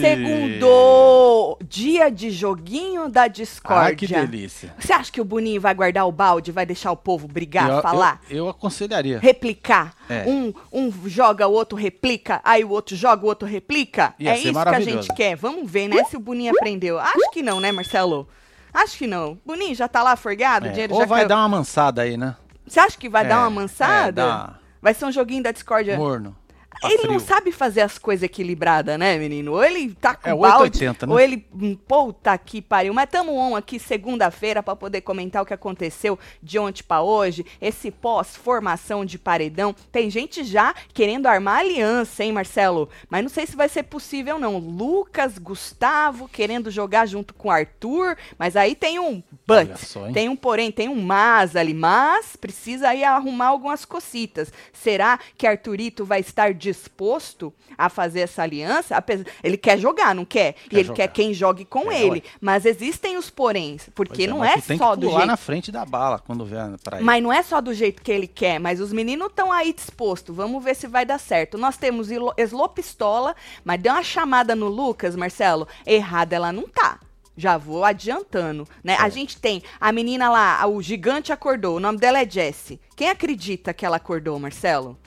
segundou! Dia de joguinho da discórdia. Ah, que delícia. Você acha que o Boninho vai guardar o balde, vai deixar o povo brigar, eu, falar? Eu, eu aconselharia. Replicar. É. Um, um joga, o outro replica, aí o outro joga, o outro replica? Ia é isso que a gente quer. Vamos ver, né, se o Boninho aprendeu. Acho que não, né, Marcelo? Acho que não. Boninho já tá lá forgado, o É, dinheiro Ou já vai caiu. dar uma mansada aí, né? Você acha que vai É, dar uma é, mansada? dá Vai ser um joguinho da discórdia. Morno. Tá Ele frio. não sabe fazer as coisas equilibradas, né, menino? Ou ele tá com É balde, 880, né? ou ele... hum, Puta que pariu. Mas tamo on aqui segunda-feira pra poder comentar o que aconteceu de ontem pra hoje. Esse pós-formação de paredão. Tem gente já querendo armar aliança, hein, Marcelo? Mas não sei se vai ser possível, não. Lucas, Gustavo querendo jogar junto com Arthur. Mas aí tem um but. só? Tem um porém, tem um mas ali. Mas precisa aí arrumar algumas cocitas. Será que Arthurito vai estar disposto a fazer essa aliança? Apesar- Ele quer jogar, não quer? e Quer ele jogar. quer quem jogue com É, ele. Mas existem os poréns. Porque Pois não é só do jeito. na frente da bala quando vier pra aí. Mas não é só do jeito que ele quer, mas os meninos estão aí dispostos. Vamos ver se vai dar certo. Nós temos Eslo Pistola, mas deu uma chamada no Lucas, Marcelo. Errada ela não tá. Já vou adiantando, né? A Certo. gente tem a menina lá, o gigante acordou. O nome dela é Jessie. Quem acredita que ela acordou, Marcelo?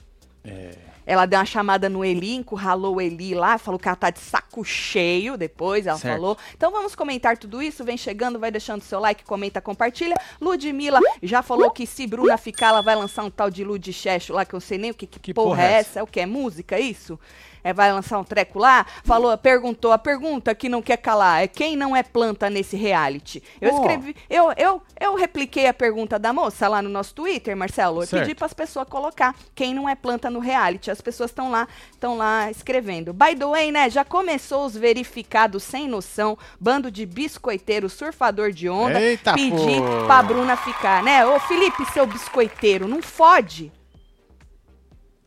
É, Ela deu uma chamada no Eli, encurralou o Eli lá, falou que ela tá de saco cheio depois, ela Certo. falou. Então vamos comentar tudo isso, vem chegando, vai deixando seu like, comenta, compartilha. Ludmilla já falou que se Bruna ficar, ela vai lançar um tal de Ludchecho lá, que eu sei nem o que, que, Que porra, porra é é essa. É o que? É música, isso? É, vai lançar um treco lá? Falou, perguntou, a pergunta que não quer calar é quem não é planta nesse reality? Eu Oh. escrevi, eu, eu, eu repliquei a pergunta da moça lá no nosso Twitter, Marcelo. Eu Certo. pedi para as pessoas colocar quem não é planta no reality. As pessoas estão lá, estão lá escrevendo. By the way, né? Já começou os verificados sem noção, bando de biscoiteiro, surfador de onda, Eita, pedir pô. pra Bruna ficar, né? Ô, Felipe, seu biscoiteiro, não fode.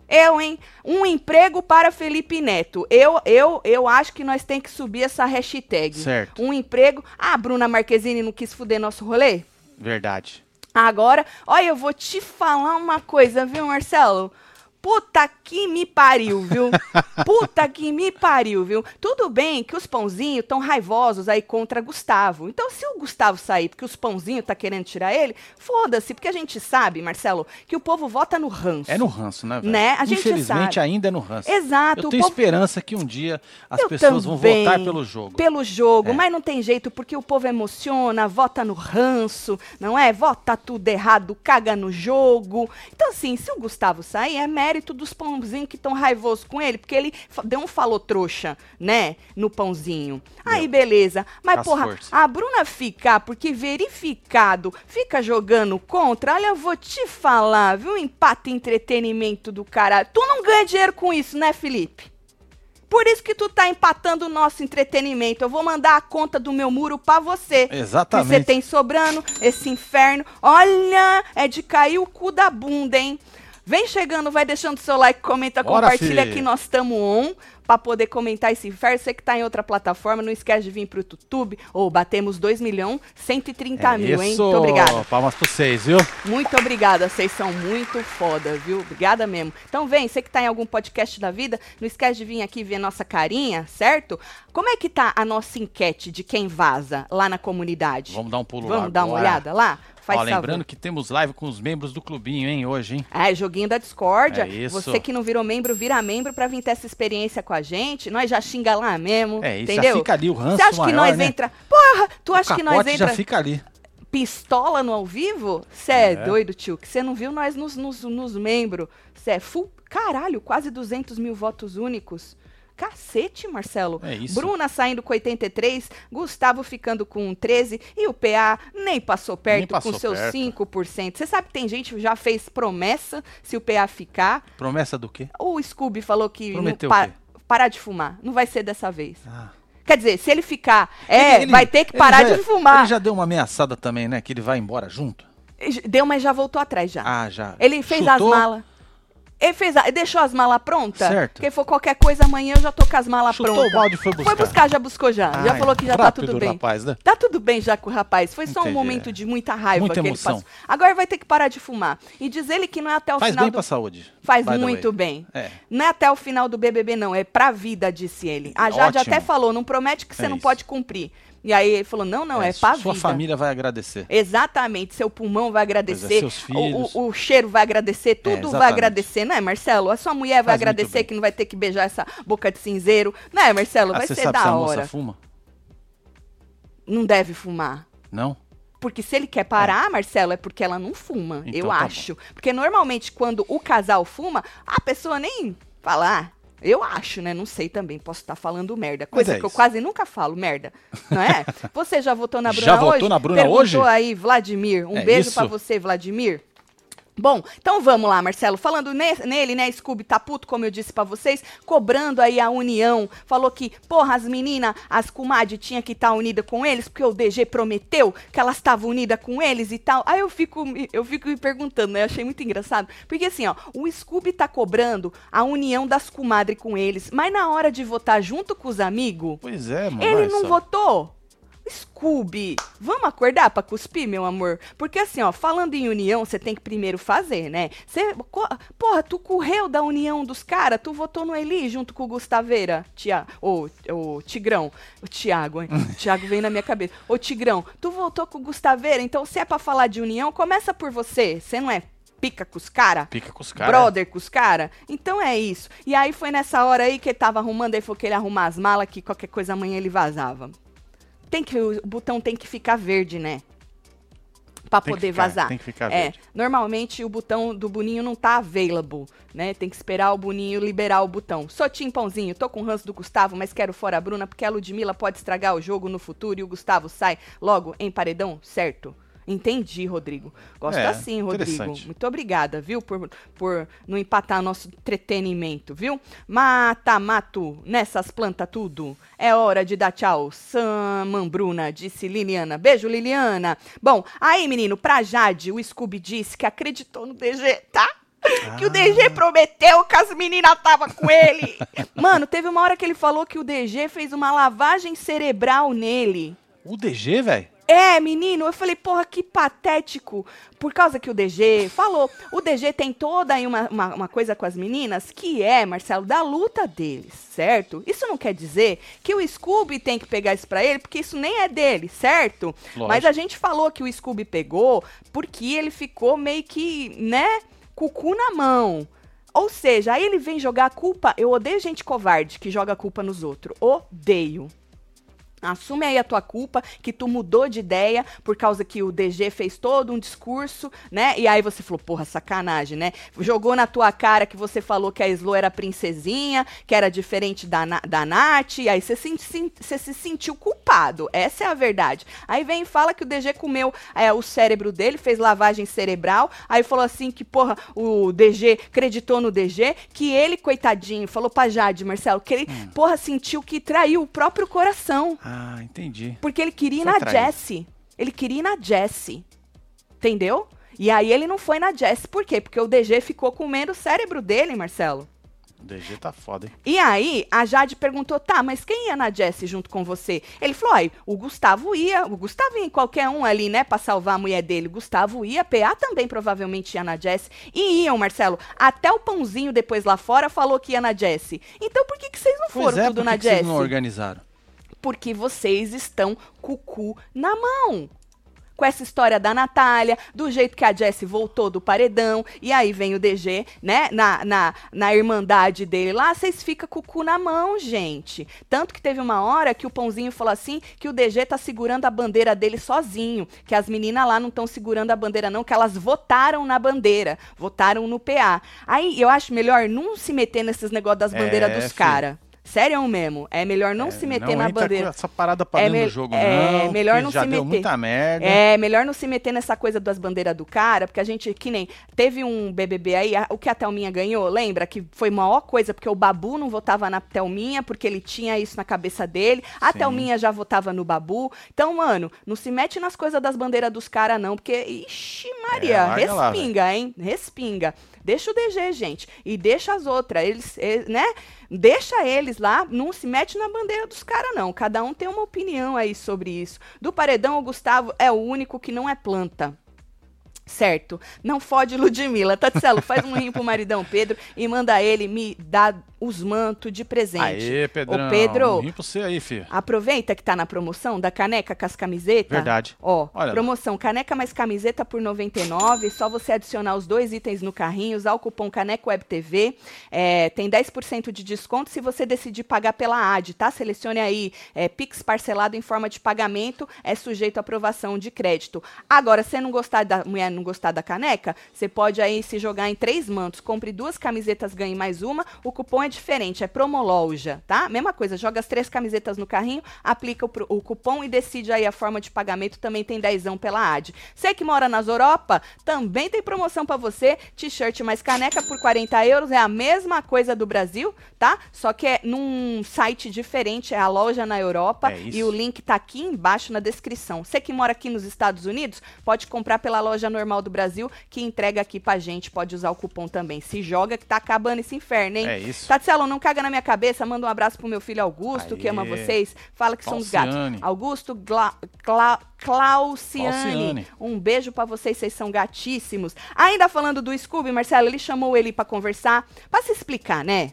Eu, hein? Um emprego para Felipe Neto. Eu, eu, eu acho que nós tem que subir essa hashtag. Certo. Um emprego. Ah, Bruna Marquezine não quis fuder nosso rolê? verdade. Agora, olha, eu vou te falar uma coisa, viu, Marcelo? Puta que me pariu, viu? Puta que me pariu, viu? Tudo bem que os pãozinhos estão raivosos aí contra Gustavo. Então, se o Gustavo sair porque os pãozinhos tá querendo tirar ele, foda-se, porque a gente sabe, Marcelo, que o povo vota no ranço. É no ranço, né? Né? A gente Infelizmente sabe. ainda é no ranço. Exato. Eu tenho povo- esperança que um dia as Eu pessoas vão votar pelo jogo. Pelo jogo, É. mas não tem jeito, porque o povo emociona, vota no ranço, não é? Vota tudo errado, caga no jogo. Então, assim, se o Gustavo sair, é mérito dos pãozinhos que estão raivosos com ele, porque ele deu um falou trouxa, né? No pãozinho. Aí, beleza. Mas, Faz porra, força. a Bruna ficar, porque verificado, fica jogando contra, olha, eu vou te falar, viu? Empate entretenimento do caralho. Tu não ganha dinheiro com isso, né, Felipe? Por isso que tu tá empatando o nosso entretenimento. Eu vou mandar a conta do meu muro pra você. Exatamente. Que você tem sobrando esse inferno. Olha, é de cair o cu da bunda, hein? Vem chegando, vai deixando seu like, comenta, Bora, compartilha fi. que nós estamos on pra poder comentar esse inferno. Você que tá em outra plataforma, não esquece de vir pro YouTube. Ou batemos 2 milhões 130 É mil, hein? isso. Muito obrigada. Palmas pra vocês, viu? Muito obrigada, vocês são muito foda, viu? Obrigada mesmo. Então vem, você que tá em algum podcast da vida, não esquece de vir aqui ver nossa carinha, certo? Como é que tá a nossa enquete de quem vaza lá na comunidade? Vamos dar um pulo lá Vamos dar uma agora. olhada lá? Faz Ó, lembrando que temos live com os membros do clubinho, hein, hoje, hein? É joguinho da discórdia. É isso. Você que não virou membro, vira membro pra vir ter essa experiência com a gente. Nós já xinga lá mesmo, É, isso entendeu? já fica ali o ranço Você acha que nós né? entra... Porra, tu acha que nós entra já fica ali. pistola no ao vivo? Você é, É. doido, tio. Que você não viu nós nos, nos, nos membros. Você é full. Caralho, quase 200 mil votos únicos. Cacete, Marcelo. É isso. Bruna saindo com 83, Gustavo ficando com 13 e o PA nem passou perto Nem passou com seus perto. 5%. Você sabe que tem gente que já fez promessa se o PA ficar. Promessa do quê? O Scooby falou que Prometeu pa- parar de fumar. Não vai ser dessa vez. Ah. Quer dizer, se ele ficar, é, Ele- ele- vai ter que parar já- de fumar. Ele já deu uma ameaçada também, né? Que ele vai embora junto. Deu, mas já voltou atrás já. Ah, já. Ele fez Chutou? as malas. Ele fez a- deixou as malas prontas? Certo. Porque for qualquer coisa amanhã eu já tô com as malas Chutou prontas. o balde foi buscar. Foi buscar, já buscou já. já Ai, falou que já tá rápido, tudo bem. rapaz, né? Tá tudo bem já com o rapaz. Foi só um Entendi, momento é. de muita raiva Muita que emoção. ele passou. Agora vai ter que parar de fumar. E diz ele que não é até o Faz final bem do... pra saúde. Faz muito bem. É. Não é até o final do BBB, não. É pra vida, disse ele. A Jade Ótimo. até falou, não promete que você É não pode cumprir. E aí ele falou, não, não, é, pra Sua vida. família vai agradecer. Exatamente, seu pulmão vai agradecer, seus o- filhos. o, o cheiro vai agradecer, tudo vai exatamente. agradecer, não é, Marcelo? A sua mulher vai Faz muito agradecer que não vai ter que beijar essa boca de cinzeiro, não é, Marcelo? Ah, Vai você ser sabe se da a moça hora. fuma? Não deve fumar. Não? Porque se ele quer parar, Marcelo, é porque ela não fuma, Então eu tá acho. Porque normalmente quando o casal fuma, a pessoa nem fala, ah, eu acho, né? Não sei também, posso estar falando merda. Coisa é que eu quase nunca falo, merda. Não é? Você já votou na Bruna Já votou hoje? na Bruna Perguntou hoje? aí, Vladimir. Um É beijo pra você, Vladimir. Bom, então vamos lá, Marcelo. Falando ne- nele, né, Scooby tá puto, como eu disse pra vocês, cobrando aí a união. Falou que, porra, as meninas, as comadres tinha que estar unida com eles, porque o DG prometeu que elas estavam unidas com eles e tal. Aí eu fico, me- eu fico me perguntando, né? Eu achei muito engraçado. Porque assim, ó, o Scooby tá cobrando a união das comadres com eles, mas na hora de votar junto com os amigos, Pois é, mano. ele não votou? Scooby, vamos acordar pra cuspir, meu amor? Porque assim, ó, falando em união, você tem que primeiro fazer, né? Você, porra, tu correu da união dos caras, tu votou no Eli junto com o Gustaveira, tia, ô, ô, Tigrão, o Tiago, hein? O Tiago veio na minha cabeça. Ô, Tigrão, tu votou com o Gustaveira, então se é pra falar de união, começa por você. Você não é pica com os caras? Pica com os caras. brother com os caras. Então é isso. E aí foi nessa hora aí que ele tava arrumando, aí falou que ele arrumar as malas, que qualquer coisa amanhã ele vazava. Tem que, o botão tem que ficar verde, né? Que poder ficar, vazar. tem que ficar é, verde. normalmente o botão do Boninho não tá available, né? Tem que esperar o Boninho liberar o botão. Sou Tim Pãozinho, tô com o ranço do Gustavo, mas quero fora a Bruna, porque a Ludmilla pode estragar o jogo no futuro e o Gustavo sai logo em paredão, certo? Entendi, Rodrigo. Gosto É, assim, Rodrigo. Muito obrigada, viu, por, por não empatar nosso entretenimento, viu? Mata, mato, nessas plantas tudo. É hora de dar tchau. Samambruna, disse Liliana. Beijo, Liliana. Bom, aí, menino, pra Jade, o Scooby disse que acreditou no DG, tá? Que o Ah. DG prometeu que as meninas tava com ele. Mano, teve uma hora que ele falou que o DG fez uma lavagem cerebral nele. O DG, velho? É, menino, eu falei, porra, que patético. Por causa que o DG falou. O DG tem toda aí uma, uma, uma coisa com as meninas que é, Marcelo, da luta deles, certo? Isso não quer dizer que o Scooby tem que pegar isso pra ele, porque isso nem é dele, certo? Lógico. Mas a gente falou que o Scooby pegou porque ele ficou meio que, né, com o cu na mão. Ou seja, aí ele vem jogar a culpa. Eu odeio gente covarde que joga a culpa nos outros. Odeio. Assume aí a tua culpa, que tu mudou de ideia por causa que o DG fez todo um discurso, né? E aí você falou, porra, sacanagem, né? Jogou na tua cara que você falou que a Slo era princesinha, que era diferente da, da Nath, e aí você se, se- se sentiu culpado. Essa é a verdade. Aí vem e fala que o DG comeu é, o cérebro dele, fez lavagem cerebral, aí falou assim que, porra, o DG acreditou no DG, que ele, coitadinho, falou pra Jade, Marcelo, que ele, porra, sentiu que traiu o próprio coração. Ah, entendi. Porque ele queria ir Foi na traído. Jessie. Ele queria ir na Jessie. Entendeu? E aí ele não foi na Jessie. Por quê? Porque o DG ficou comendo o cérebro dele, Marcelo. O DG tá foda, hein? E aí, a Jade perguntou, tá, mas quem ia na Jessie junto com você? Ele falou, ai, o Gustavo ia, o Gustavo ia em qualquer um ali, né, pra salvar a mulher dele. O Gustavo ia, PA também provavelmente ia na Jessie. E iam, Marcelo. Até o Pãozinho depois lá fora falou que ia na Jessie. Então por que, que vocês não Pois foram é, tudo por na que que vocês Jessie? não organizaram? porque vocês estão com o cu na mão. Com essa história da Natália, do jeito que a Jessie voltou do paredão, e aí vem o DG, né, na, na, na irmandade dele lá, vocês ficam com o cu na mão, gente. Tanto que teve uma hora que o Pãozinho falou assim, que o DG tá segurando a bandeira dele sozinho, que as meninas lá não estão segurando a bandeira não, que elas votaram na bandeira, votaram no PA. Aí eu acho melhor não se meter nesses negócios das É, bandeiras dos filho. caras. Sério mesmo, é melhor não É, se meter não na bandeira. essa parada pra É dentro me- do jogo, é, não. melhor não já se deu meter. muita merda. É, melhor não se meter nessa coisa das bandeiras do cara, porque a gente, que nem, teve um BBB aí, a- o que a Thelminha ganhou, lembra? Que foi maior coisa, porque o Babu não votava na Thelminha, porque ele tinha isso na cabeça dele, a Sim. Thelminha já votava no Babu. Então, mano, não se mete nas coisas das bandeiras dos caras não, porque, ixi Maria, É, larga lá, respinga, hein? Respinga. Deixa o DG, gente, e deixa as outras, eles, eles, né? Deixa eles lá, não se mete na bandeira dos caras, não. Cada um tem uma opinião aí sobre isso. Do paredão, o Gustavo é o único que não é planta. Certo. Não fode Ludmilla. Tatselo, faz um rim pro maridão Pedro e manda ele me dar os mantos de presente. Aê, Pedrão. Ô, Pedro, Um rim pra você aí, filho. aproveita que tá na promoção da caneca com as camisetas. Verdade. Ó, Olha lá. promoção caneca mais camiseta por 99, só você adicionar os dois itens no carrinho, usar o cupom Caneco Web TV, é, tem 10% de desconto se você decidir pagar pela AD, tá? Selecione aí, é, Pix parcelado em forma de pagamento, é sujeito à aprovação de crédito. Agora, se não gostar da mulher não gostar da caneca, você pode aí se jogar em três mantos, compre duas camisetas, ganhe mais uma, o cupom é diferente, é Promoloja, tá? Mesma coisa, joga as três camisetas no carrinho, aplica o, o cupom e decide aí a forma de pagamento, também tem dezão pela AD. Você que mora nas Europa, também tem promoção pra você, t-shirt mais caneca por 40 euros, é a mesma coisa do Brasil, tá? Só que é num site diferente, é a loja na Europa, É e o link tá aqui embaixo na descrição. Você que mora aqui nos Estados Unidos, pode comprar pela loja normal do Brasil, que entrega aqui pra gente, pode usar o cupom também. Se joga que tá acabando esse inferno, hein? É isso. Tatselo, não caga na minha cabeça, manda um abraço pro meu filho Augusto, que Aê. ama vocês, fala que somos gatos. Falciane. Augusto Gla, Cla, Clauciane, Falciane. um beijo pra vocês, vocês são gatíssimos. Ainda falando do Scooby, Marcelo, ele chamou ele pra conversar, pra se explicar, né?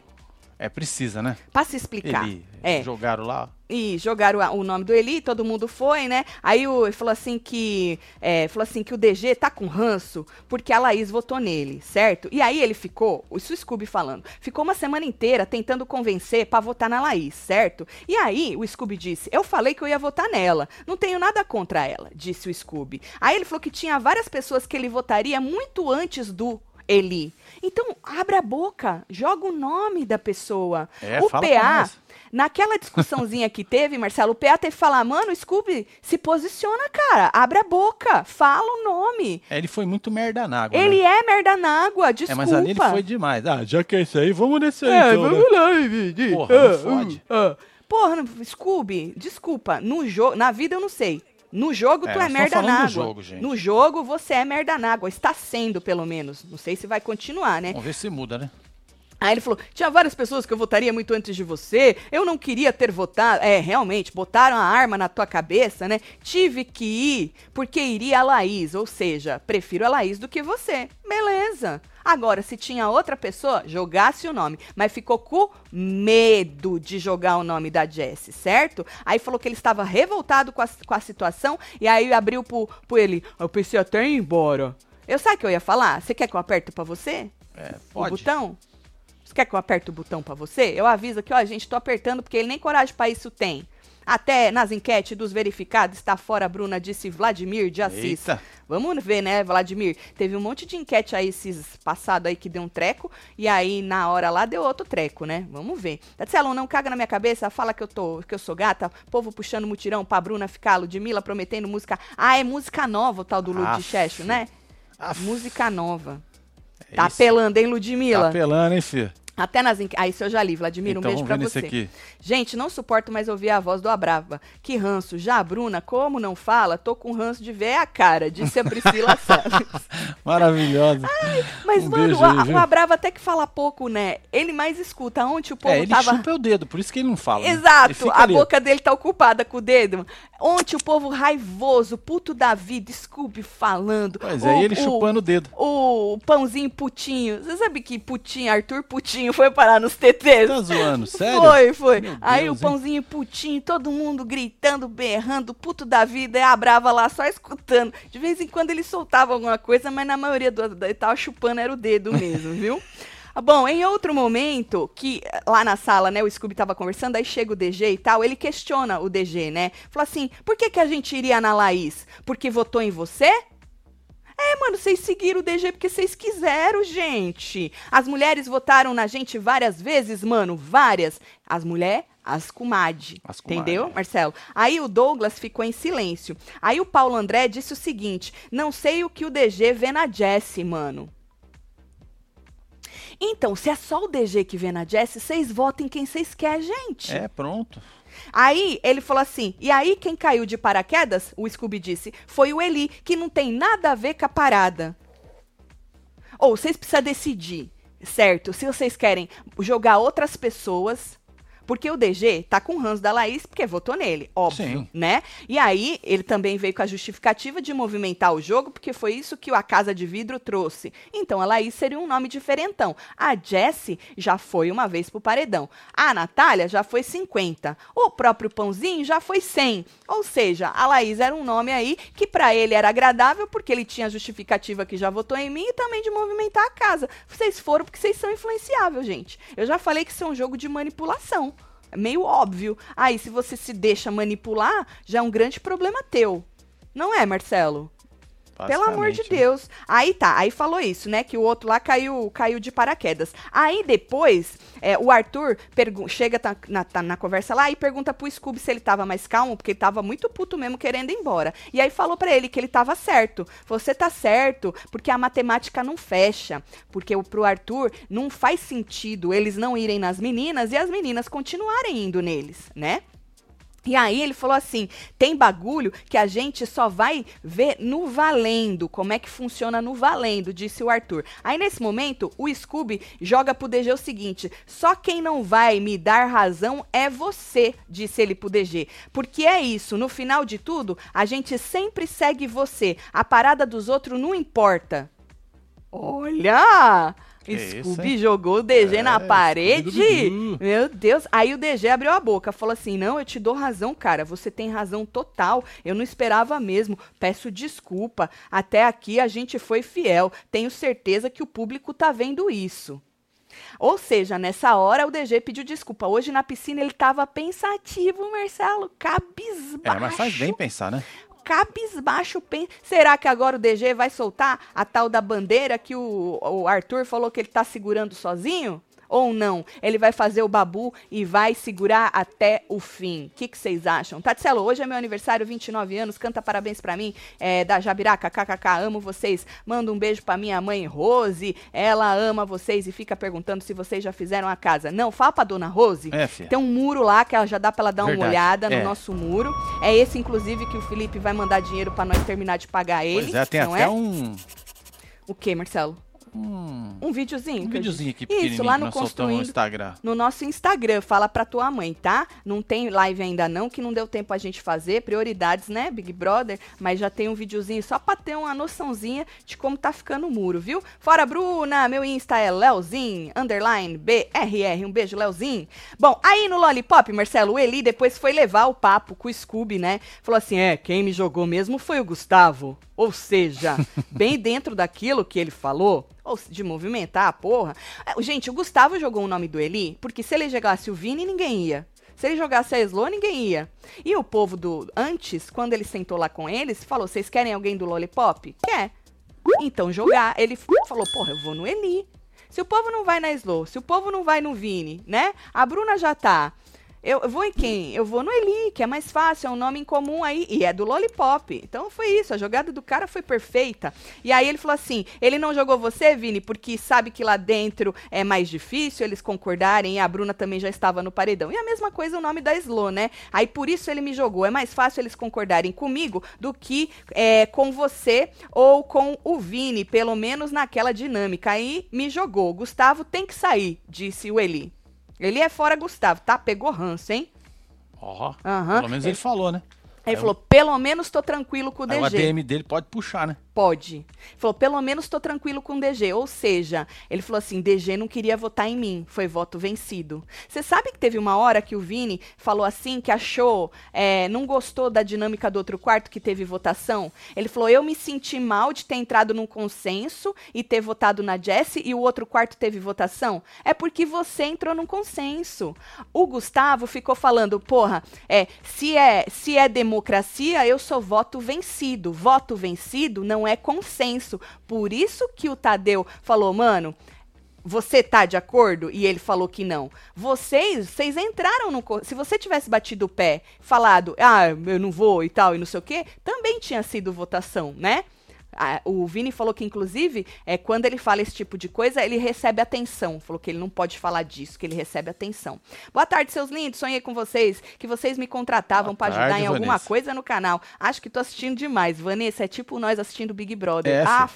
É, precisa, né? Pra se explicar. Ele É. jogaram lá. E jogaram o nome do Eli, todo mundo foi, né? Aí o, falou assim que é, falou assim que o DG tá com ranço porque a Laís votou nele, certo? E aí ele ficou, isso o Scooby falando, ficou uma semana inteira tentando convencer pra votar na Laís, certo? E aí o Scooby disse: Eu falei que eu ia votar nela, não tenho nada contra ela, disse o Scooby. Aí ele falou que tinha várias pessoas que ele votaria muito antes do Eli. Então, abre a boca, joga o nome da pessoa. É, o PA. Naquela discussãozinha que teve, Marcelo, o PA teve que falar, mano, o Scooby, se posiciona, cara. Abre a boca, fala o nome. É, ele foi muito merda na água. Ele né? é merda na água, É, desculpa. mas ali ele foi demais. Ah, já que é isso aí, vamos nesse aí, É, então, né? vamos lá, Vidi. Porra, não fode. Porra, não- Scooby, desculpa. No jogo, na vida eu não sei. No jogo É, tu é estamos merda na água. jogo. No jogo você é merda na água. Está sendo, pelo menos. Não sei se vai continuar, né? Vamos ver se muda, né? Aí ele falou: tinha várias pessoas que eu votaria muito antes de você. Eu não queria ter votado. É, realmente, botaram a arma na tua cabeça, né? Tive que ir porque iria a Laís. Ou seja, prefiro a Laís do que você. Beleza. Agora, se tinha outra pessoa, jogasse o nome. Mas ficou com medo de jogar o nome da Jessie, certo? Aí falou que ele estava revoltado com a, com a situação. E aí abriu pro, pro ele. Eu pensei até ir embora. Eu sabe o que eu ia falar? Você quer que eu aperte pra você? É, O pode. botão? Quer que eu aperte o botão pra você? Eu aviso aqui, ó, gente, tô apertando porque ele nem coragem pra isso tem. Até nas enquetes dos verificados está fora, a Bruna disse Vladimir de Assis. Eita. Vamos ver, né, Vladimir? Teve um monte de enquete aí esses passados aí que deu um treco, e aí na hora lá deu outro treco, né? Vamos ver. Tatielo, não caga na minha cabeça, fala que eu tô, que eu sou gata, povo puxando mutirão pra Bruna ficar, Ludmilla prometendo música. Ah, é música nova o tal do Lud. Checho, né? Aff. Música nova. É Tá isso. apelando, hein, Ludmilla? Tá apelando, hein, filho? Até nas enquetes. Ah, isso eu já li, Vladimir. Um então beijo vamos pra você. Gente, não suporto mais ouvir a voz do Abrava. Que ranço. Já a Bruna, como não fala, tô com ranço de ver a cara, disse a Priscila Salles. Maravilhosa. Mas, Um mano, beijo o, aí, o Abrava até que fala pouco, né? Ele mais escuta. Ontem o povo É, ele tava. chupa o dedo, por isso que ele não fala. né? Ele Exato, fica a ali. boca dele tá ocupada com o dedo. Ontem o povo raivoso, puto da vida, Scooby falando. Pois o, é, ele o- chupando o dedo. O pãozinho putinho. Você sabe que putinho, Arthur Putinho foi parar nos TTs? Tá zoando, sério? Foi, foi. Meu Aí Deus, o pãozinho putinho, todo mundo gritando, berrando, puto da vida, e a brava lá só escutando. De vez em quando ele soltava alguma coisa, mas na maioria do ele tava chupando era o dedo mesmo, viu? Ah, Bom, em outro momento, que eh, lá na sala, né, o Scooby tava conversando, aí chega o DG e tal, ele questiona o DG, né? Fala assim, por que que a gente iria na Laís? Porque votou em você? É, mano, vocês seguiram o DG porque vocês quiseram, gente. As mulheres votaram na gente várias vezes, mano, várias. As mulheres, as comadre. As comadre, Entendeu. Marcelo? Aí o Douglas ficou em silêncio. Aí o Paulo André disse o seguinte: não sei o que o DG vê na Jessie, mano. Então, se é só o DG que vê na Jessie, vocês votem quem vocês querem, gente. É, pronto. Aí ele falou assim: e aí quem caiu de paraquedas, o Scooby disse, foi o Eli, que não tem nada a ver com a parada. Ou vocês precisam decidir, certo? Se vocês querem jogar outras pessoas Porque o DG tá com o ranço da Laís, porque votou nele, óbvio, Sim. né? E aí, ele também veio com a justificativa de movimentar o jogo, porque foi isso que a Casa de Vidro trouxe. Então, a Laís seria um nome diferentão. A Jessie já foi uma vez pro paredão. A Natália já foi 50. O próprio Pãozinho já foi 100. Ou seja, a Laís era um nome aí que para ele era agradável, porque ele tinha justificativa que já votou em mim e também de movimentar a casa. Vocês foram porque vocês são influenciáveis, gente. Eu já falei que isso é um jogo de manipulação. Meio óbvio. Aí, se você se deixa manipular, já é um grande problema teu. Não é, Marcelo? Pelo amor de Deus. Aí tá, aí falou isso, né? Que o outro lá caiu, caiu de paraquedas. Aí depois, é, o Arthur chega tá, na, tá na conversa lá e pergunta pro Scooby se ele tava mais calmo, porque ele tava muito puto mesmo querendo ir embora. E aí falou para ele que ele tava certo. Você tá certo, porque a matemática não fecha. Porque pro Arthur não faz sentido eles não irem nas meninas e as meninas continuarem indo neles, né? E aí ele falou assim: tem bagulho que a gente só vai ver no valendo. Como é que funciona no valendo, disse o Arthur. Aí nesse momento, o Scooby joga pro DG o seguinte: só quem não vai me dar razão é você, disse ele pro DG. Porque é isso, no final de tudo, a gente sempre segue você. A parada dos outros não importa. Olha! Que Scooby isso, jogou o DG é, na parede. Meu Deus. Aí o DG abriu a boca, falou assim: Não, eu te dou razão, cara. Você tem razão total. Eu não esperava mesmo. Peço desculpa. Até aqui a gente foi fiel. Tenho certeza que o público tá vendo isso. Ou seja, nessa hora o DG pediu desculpa. Hoje na piscina ele tava pensativo, Marcelo, cabisbaixo. É, mas faz bem pensar, né? Cabisbaixo. Será que agora o DG vai soltar a tal da bandeira que o, o Arthur falou que ele está segurando sozinho? Ou não? Ele vai fazer o babu e vai segurar até o fim. O que vocês acham? Tatselo, hoje é meu aniversário, 29 anos, canta parabéns para mim, é, da Jabiraca, kkk, amo vocês. Manda um beijo pra minha mãe Rose, ela ama vocês e fica perguntando se vocês já fizeram a casa. Não, fala pra dona Rose. É, Tem um muro lá que ela já dá pra ela dar Verdade. uma olhada no é. nosso muro. É esse, inclusive, que o Felipe vai mandar dinheiro para nós terminar de pagar ele. Pois é, tem até é? um... O que, Marcelo? Hum, um videozinho. Um videozinho aqui Isso, lá no Construindo, no Instagram. No nosso Instagram, fala pra tua mãe, tá? Não tem live ainda não, que não deu tempo a gente fazer, prioridades, né, Big Brother? Mas já tem um videozinho só pra ter uma noçãozinha de como tá ficando o muro, viu? Fora Bruna, meu Insta é Leozinho, underline BRR, um beijo, Leozinho. Bom, aí no Lollipop, Marcelo, o Eli depois foi levar o papo com o Scooby, né? Falou assim, é, quem me jogou mesmo foi o Gustavo. Ou seja, bem dentro daquilo que ele falou, ou de movimentar a porra. É, gente, o Gustavo jogou o nome do Eli, porque se ele jogasse o Vini, ninguém ia. Se ele jogasse a Slow, ninguém ia. E o povo do antes, quando ele sentou lá com eles, falou: "Vocês querem alguém do Lollipop?" Quer. Então jogar, ele falou: "Porra, eu vou no Eli". Se o povo não vai na Slow, se o povo não vai no Vini, né? A Bruna já tá. Eu, vou em quem? Eu vou no Eli, que é mais fácil, é um nome em comum aí, e é do Lollipop. Então foi isso, a jogada do cara foi perfeita. E aí ele falou assim: ele não jogou você, Vini, porque sabe que lá dentro é mais difícil eles concordarem, e a Bruna também já estava no paredão. E a mesma coisa o nome da Slo, né? Aí por isso ele me jogou. É mais fácil eles concordarem comigo do que é, com você ou com o Vini, pelo menos naquela dinâmica. Aí me jogou. Gustavo tem que sair, disse o Eli. Ele é fora Gustavo, tá? Pegou ranço, hein? Ó, oh, uhum. pelo menos ele, ele falou, né? Ele é falou, pelo menos tô tranquilo com o DG. Aí o ADM dele pode puxar, né? Pode. Falou, pelo menos tô tranquilo com o DG. Ou seja, ele falou assim: DG não queria votar em mim. Foi voto vencido. Você sabe que teve uma hora que o Vini falou assim, que achou, é, não gostou da dinâmica do outro quarto que teve votação? Ele falou: eu me senti mal de ter entrado num consenso e ter votado na Jessie e o outro quarto teve votação. É porque você entrou num consenso. O Gustavo ficou falando, porra, é, se é, se é democracia, eu sou voto vencido. Voto vencido não é consenso. Por isso que o Tadeu falou, mano, você tá de acordo? E ele falou que não. Vocês, vocês entraram no. Se você tivesse batido o pé, falado, ah, eu não vou e tal, e não sei o quê, também tinha sido votação, né? O Vini falou que, inclusive, é, quando ele fala esse tipo de coisa, ele recebe atenção. Falou que ele não pode falar disso, que ele recebe atenção. Boa tarde, seus lindos. Sonhei com vocês, que vocês me contratavam para ajudar tarde, em alguma Vanessa. coisa no canal. Acho que tô assistindo demais. Vanessa, é tipo nós assistindo Big Brother. É, Aff,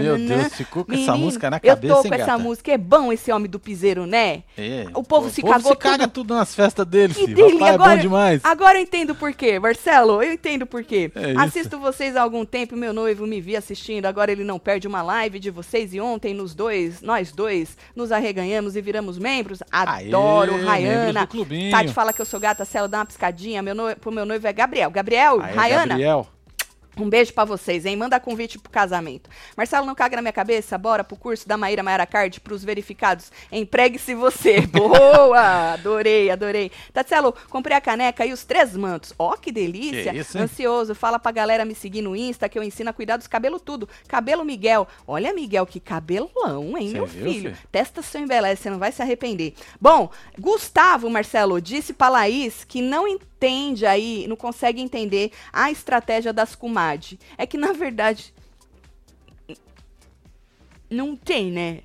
Meu Deus, ficou com Menino, essa música na cabeça, Eu tô com essa música. É bom esse homem do piseiro, né? É. O povo o se povo cagou se caga tudo nas festas dele, filho. Dele. Papai agora, é bom demais. Agora eu entendo por quê, Marcelo. Eu entendo por quê. É Assisto vocês há algum tempo, meu noivo me vi assistindo. Agora ele não perde uma live de vocês. E ontem, nos dois, nós dois, nos arreganhamos e viramos membros. Adoro, Aê, Rayana. Clubinho. Tati fala que eu sou gata, Celo, dá uma piscadinha. Meu noivo, pro meu noivo é Gabriel. Gabriel, Aê, Rayana. Gabriel. Um beijo para vocês, hein? Manda convite pro casamento. Marcelo, não caga na minha cabeça? Bora pro curso da Maíra Maiara Card pros verificados. Empregue-se você. Boa! Adorei, adorei. Tatselo, comprei a caneca e os três mantos. Ó, oh, que delícia. Que isso? Ansioso. Fala pra galera me seguir no Insta que eu ensino a cuidar dos cabelos tudo. Cabelo Miguel. Olha, Miguel, que cabelão, hein, Cê meu viu, filho? filho? Testa seu embeleze, você não vai se arrepender. Bom, Gustavo, Marcelo, disse pra Laís que não entende aí, não consegue entender a estratégia das comadres. É que, na verdade, não tem, né?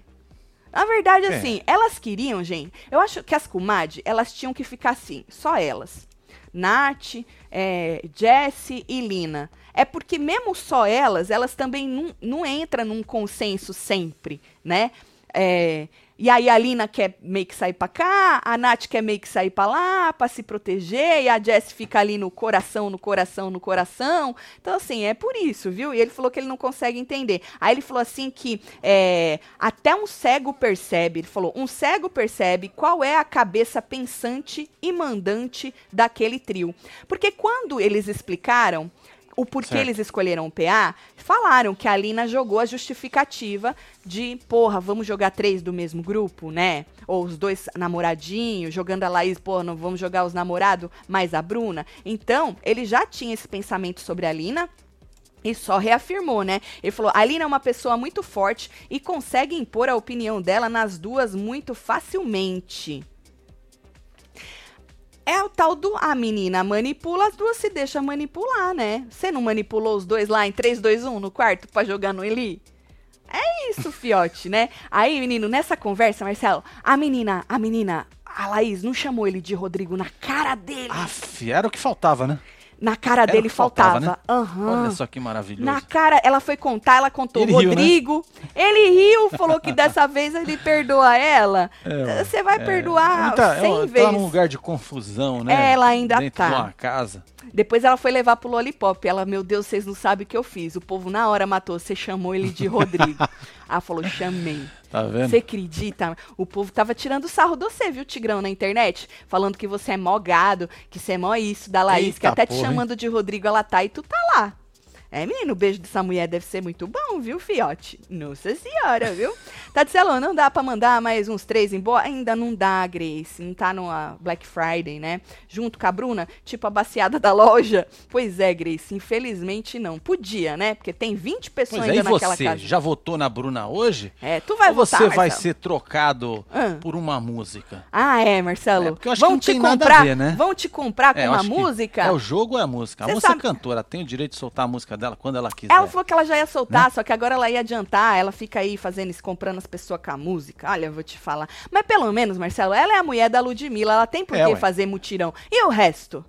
Na verdade, É. assim, elas queriam, gente. Eu acho que as comadres, elas tinham que ficar assim, só elas. Nath, é, Jessie e Lina. É porque mesmo só elas, elas também não, não entram num consenso sempre, né? É, e aí a Lina quer meio que sair pra cá, a Nath quer meio que sair pra lá, pra se proteger, e a Jess fica ali no coração, no coração, no coração. Então, assim, é por isso, viu? E ele falou que ele não consegue entender. Aí ele falou assim que é, até um cego percebe, ele falou, um cego percebe qual é a cabeça pensante e mandante daquele trio. Porque quando eles explicaram o porquê Certo. eles escolheram o PA, falaram que a Lina jogou a justificativa de, porra, vamos jogar três do mesmo grupo, né? Ou os dois namoradinhos, jogando a Laís, porra, não vamos jogar os namorados mais a Bruna. Então, ele já tinha esse pensamento sobre a Lina. E só reafirmou, né? Ele falou: a Lina é uma pessoa muito forte e consegue impor a opinião dela nas duas muito facilmente. É o tal do a menina manipula, as duas se deixam manipular, né? Você não manipulou os dois lá em 3, 2, 1 no quarto pra jogar no Eli? É isso, fiote, né? Aí, menino, nessa conversa, Marcelo, a menina, a menina, a Laís, não chamou ele de Rodrigo na cara dele. Aff, era o que faltava, né? Na cara Era o dele faltava, faltava. Aham. Olha só que maravilhoso. Na cara, ela foi contar, ela contou Ele riu, né? Rodrigo. Ele riu, falou que dessa vez ele perdoa ela. É, Você vai é. perdoar Muita- 100 ela vezes. Tá num lugar de confusão, né? Ela ainda Dentro tá. de uma casa. Depois ela foi levar pro Lollipop. Ela, meu Deus, vocês não sabem o que eu fiz. O povo na hora matou. Você chamou ele de Rodrigo. ela falou, chamei. Tá vendo? Você acredita? O povo tava tirando sarro de você, viu, Tigrão, na internet? Falando que você é mó gado, que você é mó isso, da Laís, Eita que até te porra, hein? chamando de Rodrigo ela tá e tu tá lá. É, menino, o beijo dessa mulher deve ser muito bom, viu, fiote? Nossa senhora, viu? Tadicelo, não dá pra mandar mais uns três embora? Ainda não dá, Grace. Não tá numa Black Friday, né? Junto com a Bruna, tipo a baciada da loja. Pois é, Grace, infelizmente não. Podia, né? Porque tem 20 pessoas Pois é, ainda e naquela você casa. já votou na Bruna hoje? É, tu vai Ou você votar, vai Marcelo? ser trocado Ah. por uma música? Ah, é, Marcelo. É, porque eu acho vão que não te tem nada a comprar, ver, né? Vão te comprar com É, uma música? É o jogo ou é a música? A Cê moça sabe- é cantora, tem o direito de soltar a música dela quando ela quiser. Ela falou que ela já ia Né? soltar, só que agora ela ia adiantar. Ela fica aí fazendo isso, comprando as pessoas com a música. Olha, eu vou te falar. Mas pelo menos, Marcelo, ela é a mulher da Ludmilla. Ela tem por É, que ué. fazer mutirão. E o resto?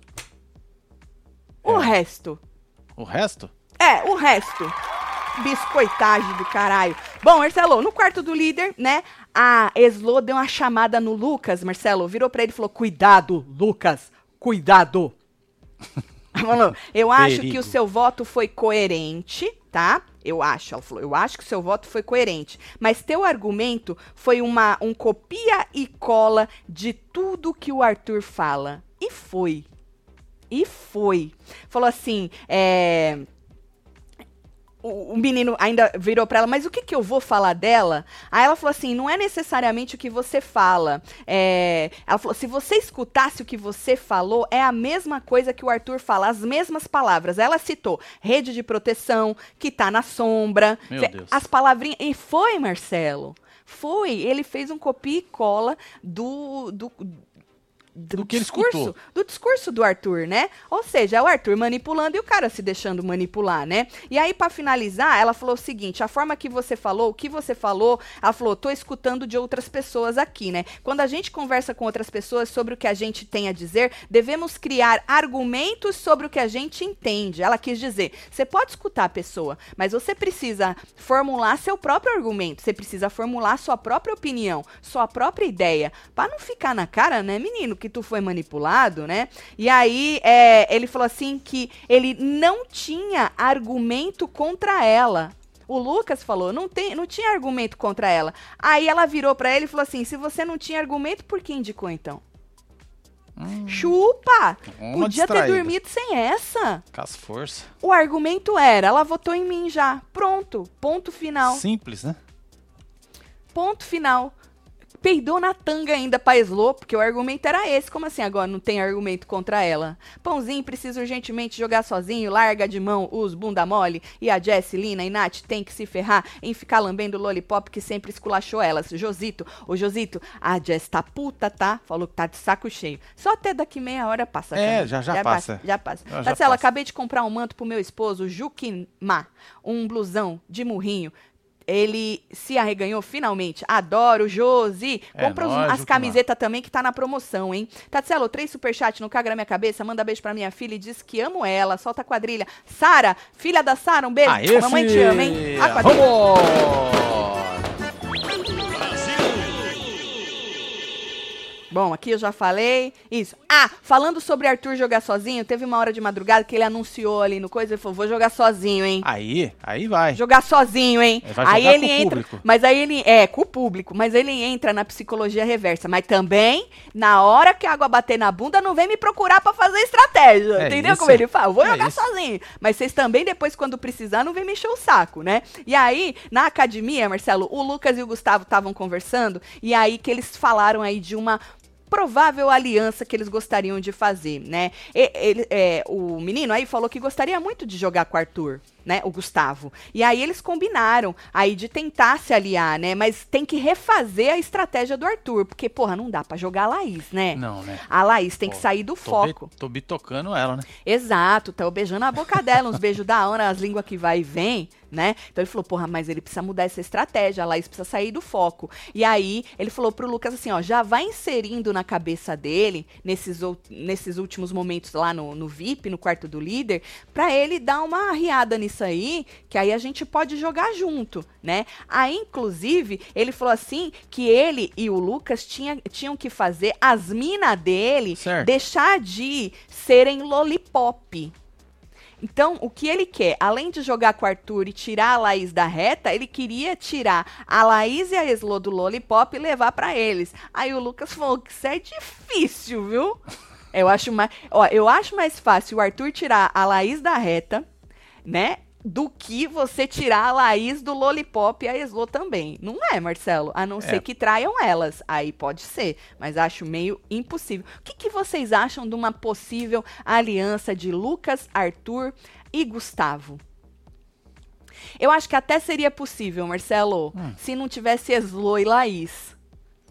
O É. resto? O resto? É, o resto. Biscoitagem do caralho. Bom, Marcelo, no quarto do líder, né? A Eslo deu uma chamada no Lucas, Marcelo. Virou pra ele e falou: Cuidado, Lucas, cuidado. Falou, eu acho que Perigo. o seu voto foi coerente, tá? Eu acho, ela falou, eu acho que o seu voto foi coerente. Mas teu argumento foi uma, um copia e cola de tudo que o Arthur fala. E foi. E foi. Falou assim, é o, o menino ainda virou pra ela, mas o que, que eu vou falar dela? Aí ela falou assim: não é necessariamente o que você fala. É, ela falou: se você escutasse o que você falou, é a mesma coisa que o Arthur fala, as mesmas palavras. Ela citou rede de proteção, que tá na sombra. Meu Deus. As palavrinhas. E foi, Marcelo. Foi. Ele fez um copia e cola do. do do, Do que ele discurso, escutou. do discurso do Arthur, né? Ou seja, é o Arthur manipulando e o cara se deixando manipular, né? E aí, pra finalizar, ela falou o seguinte: a forma que você falou, o que você falou, ela falou, tô escutando de outras pessoas aqui, né? Quando a gente conversa com outras pessoas sobre o que a gente tem a dizer, devemos criar argumentos sobre o que a gente entende. Ela quis dizer, você pode escutar a pessoa, mas você precisa formular seu próprio argumento, você precisa formular sua própria opinião, sua própria ideia, Pra não ficar na cara, né, menino, que tu foi manipulado, né? E aí é, ele falou assim que ele não tinha argumento contra ela. O Lucas falou, não, tem, não tinha argumento contra ela. Aí ela virou pra ele e falou assim: se você não tinha argumento, por que indicou então? Chupa! Uma Podia ter distraída. dormido sem essa. Com as forças. O argumento era, ela votou em mim já. Pronto. Ponto final. Simples, né? Ponto final. Peidou na tanga ainda pra Slo, porque o argumento era esse. Como assim agora não tem argumento contra ela? Pãozinho precisa urgentemente jogar sozinho, larga de mão os bunda mole. E a Jessie, Lina e Nath tem que se ferrar em ficar lambendo o lollipop que sempre esculachou elas. Josito, ô Josito, a Jess tá puta, tá? Falou que tá de saco cheio. Só até daqui meia hora passa. É, cara. já- já passa. Já passa. Já- já Marcela, passa. acabei de comprar um manto pro meu esposo, Juquimá. Um blusão de murrinho. Ele se arreganhou finalmente. Adoro, Josi. É Compra nóis, as camisetas também que tá na promoção, hein? Tatselo, três superchat, não caga na minha cabeça. Manda beijo pra minha filha e diz que amo ela. Solta a quadrilha. Sara, filha da Sara, um beijo. Aê, Mamãe te ama, hein? A quadrilha. Vamos! Bom, aqui eu já falei. Isso. Ah, falando sobre Arthur jogar sozinho, teve uma hora de madrugada que ele anunciou ali no coisa e falou: vou jogar sozinho, hein? Aí, aí vai. jogar sozinho, hein? Ele vai aí jogar ele com o entra, público. mas aí ele é com o público, mas ele entra na psicologia reversa, mas também na hora que a água bater na bunda não vem me procurar pra fazer estratégia, É entendeu isso. como ele fala? Eu vou É jogar isso. sozinho, mas vocês também depois quando precisar não vem me encher o saco, né? E aí na academia, Marcelo, o Lucas e o Gustavo estavam conversando e aí que eles falaram aí de uma provável aliança que eles gostariam de fazer, né? Ele- é, o menino aí falou que gostaria muito de jogar com o Arthur, né? O Gustavo. E aí eles combinaram aí de tentar se aliar, né? Mas tem que refazer a estratégia do Arthur, porque, porra, não dá pra jogar a Laís, né? Não, né? A Laís tem que Pô, sair do Tô foco. bi- Tô bitocando ela, né? Exato, tá beijando a boca dela, uns beijos da hora, as línguas que vai e vem, né? Então ele falou, porra, mas ele precisa mudar essa estratégia, a Laís precisa sair do foco. E aí ele falou pro Lucas assim, ó, já vai inserindo na cabeça dele, nesses, nesses últimos momentos lá no, no VIP, no quarto do líder, pra ele dar uma riada nisso aí, que aí a gente pode jogar junto, né? Aí, inclusive, ele falou assim que ele e o Lucas tinha, tinham que fazer as minas dele Certo. deixar de serem lollipop. Então, o que ele quer, além de jogar com o Arthur e tirar a Laís da reta, ele queria tirar a Laís e a Eslo do Lollipop e levar pra eles. Aí o Lucas falou que isso é difícil, viu? Eu acho mais, ó, eu acho mais fácil o Arthur tirar a Laís da reta, né? Do que você tirar a Laís do Lollipop e a Eslo também. Não é, Marcelo? A não É. ser que traiam elas. Aí pode ser. Mas acho meio impossível. O que, que vocês acham de uma possível aliança de Lucas, Arthur e Gustavo? Eu acho que até seria possível, Marcelo, Hum. se não tivesse Eslo e Laís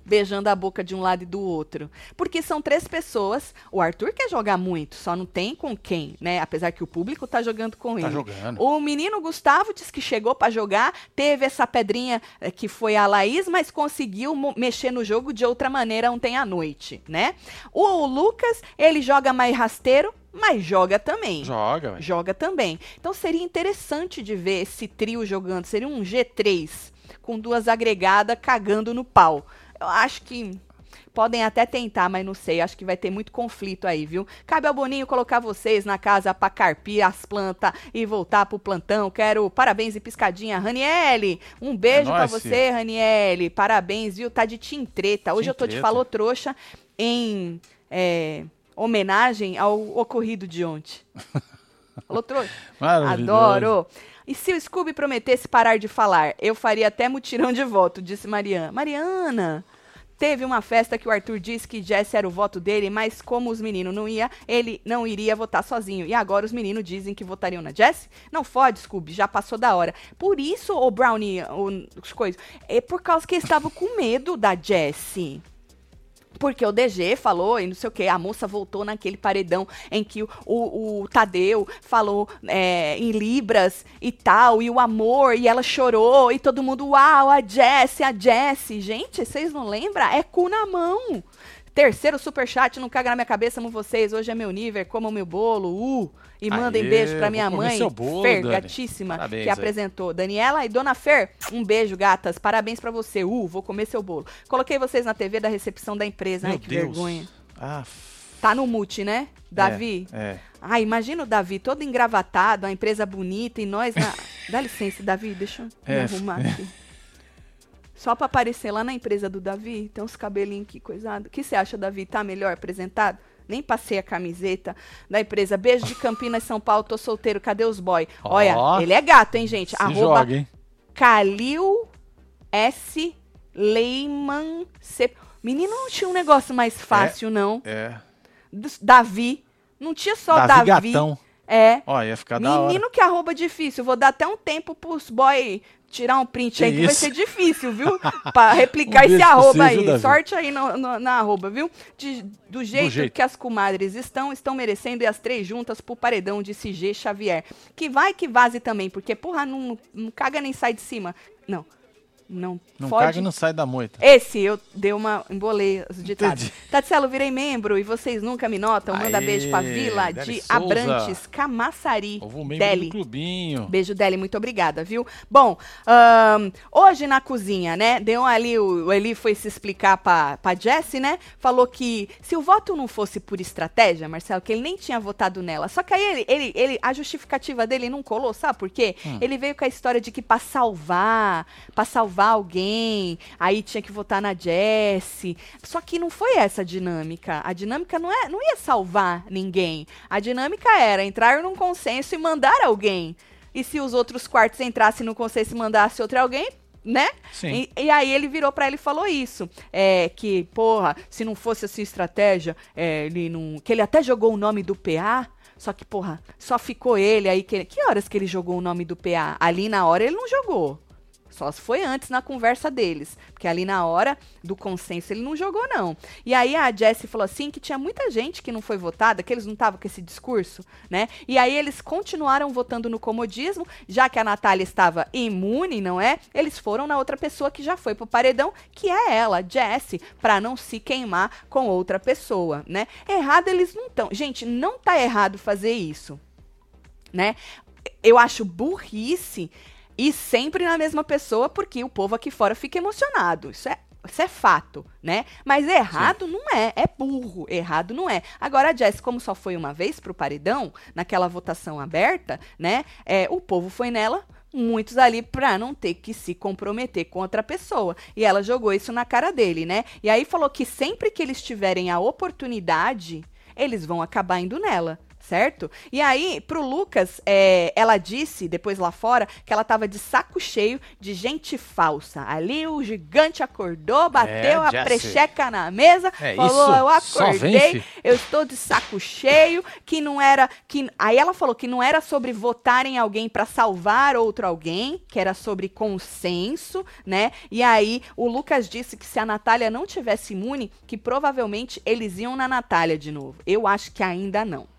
beijando a boca de um lado e do outro. Porque são três pessoas. O Arthur quer jogar muito, só não tem com quem, né? Apesar que o público tá jogando com Tá ele. jogando. O menino Gustavo disse que chegou pra jogar, teve essa pedrinha eh, que foi a Laís, mas conseguiu mexer no jogo de outra maneira ontem à noite, né? O Lucas, ele joga mais rasteiro, mas joga também. Joga, velho. Joga também. Então seria interessante de ver esse trio jogando. Seria um G3 com duas agregadas cagando no pau. Eu acho que podem até tentar, mas não sei. Acho que vai ter muito conflito aí, viu? Cabe ao Boninho colocar vocês na casa pra carpir as plantas e voltar pro plantão. Quero parabéns e piscadinha. Raniele, um beijo pra nóis, você, Raniele. Parabéns, viu? Tá de tintreta. Hoje Tim eu tô de falou trouxa em é, homenagem ao ocorrido de ontem. Falou trouxa? Adoro. E se o Scooby prometesse parar de falar, eu faria até mutirão de voto, disse Mariana. Mariana, teve uma festa que o Arthur disse que Jess era o voto dele, mas como os meninos não ia, ele não iria votar sozinho. E agora os meninos dizem que votariam na Jess? Não fode, Scooby, já passou da hora. Por isso, o Brownie, o, as coisas, é por causa que eles estavam com medo da Jessie. Porque o DG falou e não sei o que, a moça voltou naquele paredão em que o, o, o Tadeu falou é, em Libras e tal, e o amor, e ela chorou, e todo mundo, uau, a Jessie, a Jessie. Gente, vocês não lembram? É cu na mão. Terceiro superchat, não caga na minha cabeça, amo vocês. Hoje é meu nível, como meu bolo, uh. E mandem Aê, beijo pra minha mãe, bolo, Fer, Dani. gatíssima, Parabéns que aí. apresentou. Daniela e Dona Fer, um beijo, gatas. Parabéns pra você. Uh, vou comer seu bolo. Coloquei vocês na TV da recepção da empresa. Meu Ai, que Deus. vergonha. Ah, Tá no mute, né? Davi? É. Ai, imagina o Davi todo engravatado, a empresa bonita e nós na. Dá licença, Davi, deixa eu me É, arrumar aqui. Só pra aparecer lá na empresa do Davi, tem uns cabelinhos aqui coisado. O que você acha, Davi? Tá melhor apresentado? Nem passei a camiseta da empresa. Beijo de Campinas, São Paulo, tô solteiro, cadê os boy? Ó. Olha, ele é gato, hein, gente? Arroba joga, hein? Calil S. Leiman C. Menino, não tinha um negócio mais fácil, não. É. Davi. Não tinha só Davi, Davi. Gatão. É. Ó, ia ficar da hora. Menino que arroba difícil. Vou dar até um tempo pros boy tirar um print Que aí, que vai isso? ser difícil, viu? pra replicar Um esse arroba aí. Davi? Sorte aí no- no- na arroba, viu? De- do, jeito jeito. que as comadres estão, estão merecendo e as três juntas pro paredão de CG Xavier. Que vai que vaze também, porque, porra, não, não caga nem sai de cima. Não. Não, Não fode. caga e não sai da moita. Esse eu dei uma embolei os ditados. Tatselo, virei membro e vocês nunca me notam. Manda Aê, beijo pra Vila Deli de Souza. Abrantes, Camaçari, Deli. clubinho. Beijo, Deli, muito obrigada, viu? Bom, ahn, hoje na cozinha, né? Deu ali, o, o Eli foi se explicar pra, pra Jessie, né? Falou que se o voto não fosse por estratégia, Marcelo, que ele nem tinha votado nela. Só que aí ele, ele, ele- a justificativa dele não colou, sabe por quê? Hum. Ele veio com a história de que pra salvar, pra salvar alguém, aí tinha que votar na Jessie. Só que não foi essa a dinâmica. A dinâmica não, é, não ia salvar ninguém. A dinâmica era entrar num consenso e mandar alguém. E se os outros quartos entrassem no consenso e mandasse outro alguém, né? Sim. E, e aí ele virou pra ele e falou isso. É, que, porra, se não fosse assim estratégia, é, ele não. Que ele até jogou o nome do PA. Só que, porra, só ficou ele aí. Que, que horas que ele jogou o nome do PA? Ali na hora ele não jogou. Só se foi antes na conversa deles. Porque ali na hora do consenso ele não jogou, não. E aí a Jessie falou assim que tinha muita gente que não foi votada, que eles não estavam com esse discurso, né? E aí eles continuaram votando no comodismo, já que a Natália estava imune, não é? Eles foram na outra pessoa que já foi pro paredão, que é ela, Jessie, pra não se queimar com outra pessoa, né? Errado eles não estão. Gente, não tá errado fazer isso, né? Eu acho burrice e sempre na mesma pessoa, porque o povo aqui fora fica emocionado. Isso é, isso é fato, né? Mas errado não é, é burro. Errado não é. Agora, a Jess, como só foi uma vez pro paredão, naquela votação aberta, né? É, o povo foi nela. Muitos ali pra não ter que se comprometer com outra pessoa. E ela jogou isso na cara dele, né? E aí falou que sempre que eles tiverem a oportunidade, eles vão acabar indo nela certo? E aí, pro Lucas, é, ela disse, depois lá fora, que ela tava de saco cheio de gente falsa. Ali o gigante acordou, bateu a Jessie. precheca na mesa, É falou, eu acordei, fi." eu estou de saco cheio, que não era... que Aí ela falou que não era sobre votar em alguém pra salvar outro alguém, que era sobre consenso, né? E aí o Lucas disse que se a Natália não tivesse imune, que provavelmente eles iam na Natália de novo. Eu acho que ainda não.